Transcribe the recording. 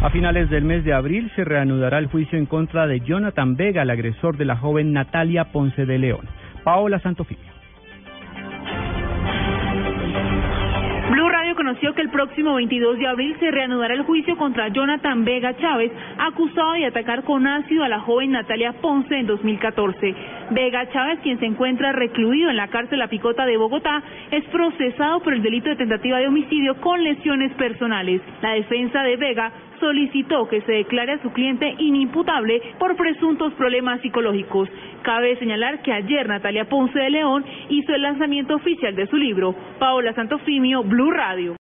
A finales del mes de abril se reanudará el juicio en contra de Jonathan Vega, el agresor de la joven Natalia Ponce de León. Paola Santofimio. Blue Radio conoció que el próximo 22 de abril se reanudará el juicio contra Jonathan Vega Chávez, acusado de atacar con ácido a la joven Natalia Ponce en 2014. Vega Chávez, quien se encuentra recluido en la cárcel La Picota de Bogotá, es procesado por el delito de tentativa de homicidio con lesiones personales. La defensa de Vega solicitó que se declare a su cliente inimputable por presuntos problemas psicológicos. Cabe señalar que ayer Natalia Ponce de León hizo el lanzamiento oficial de su libro. Paola Santofimio, Blue Radio.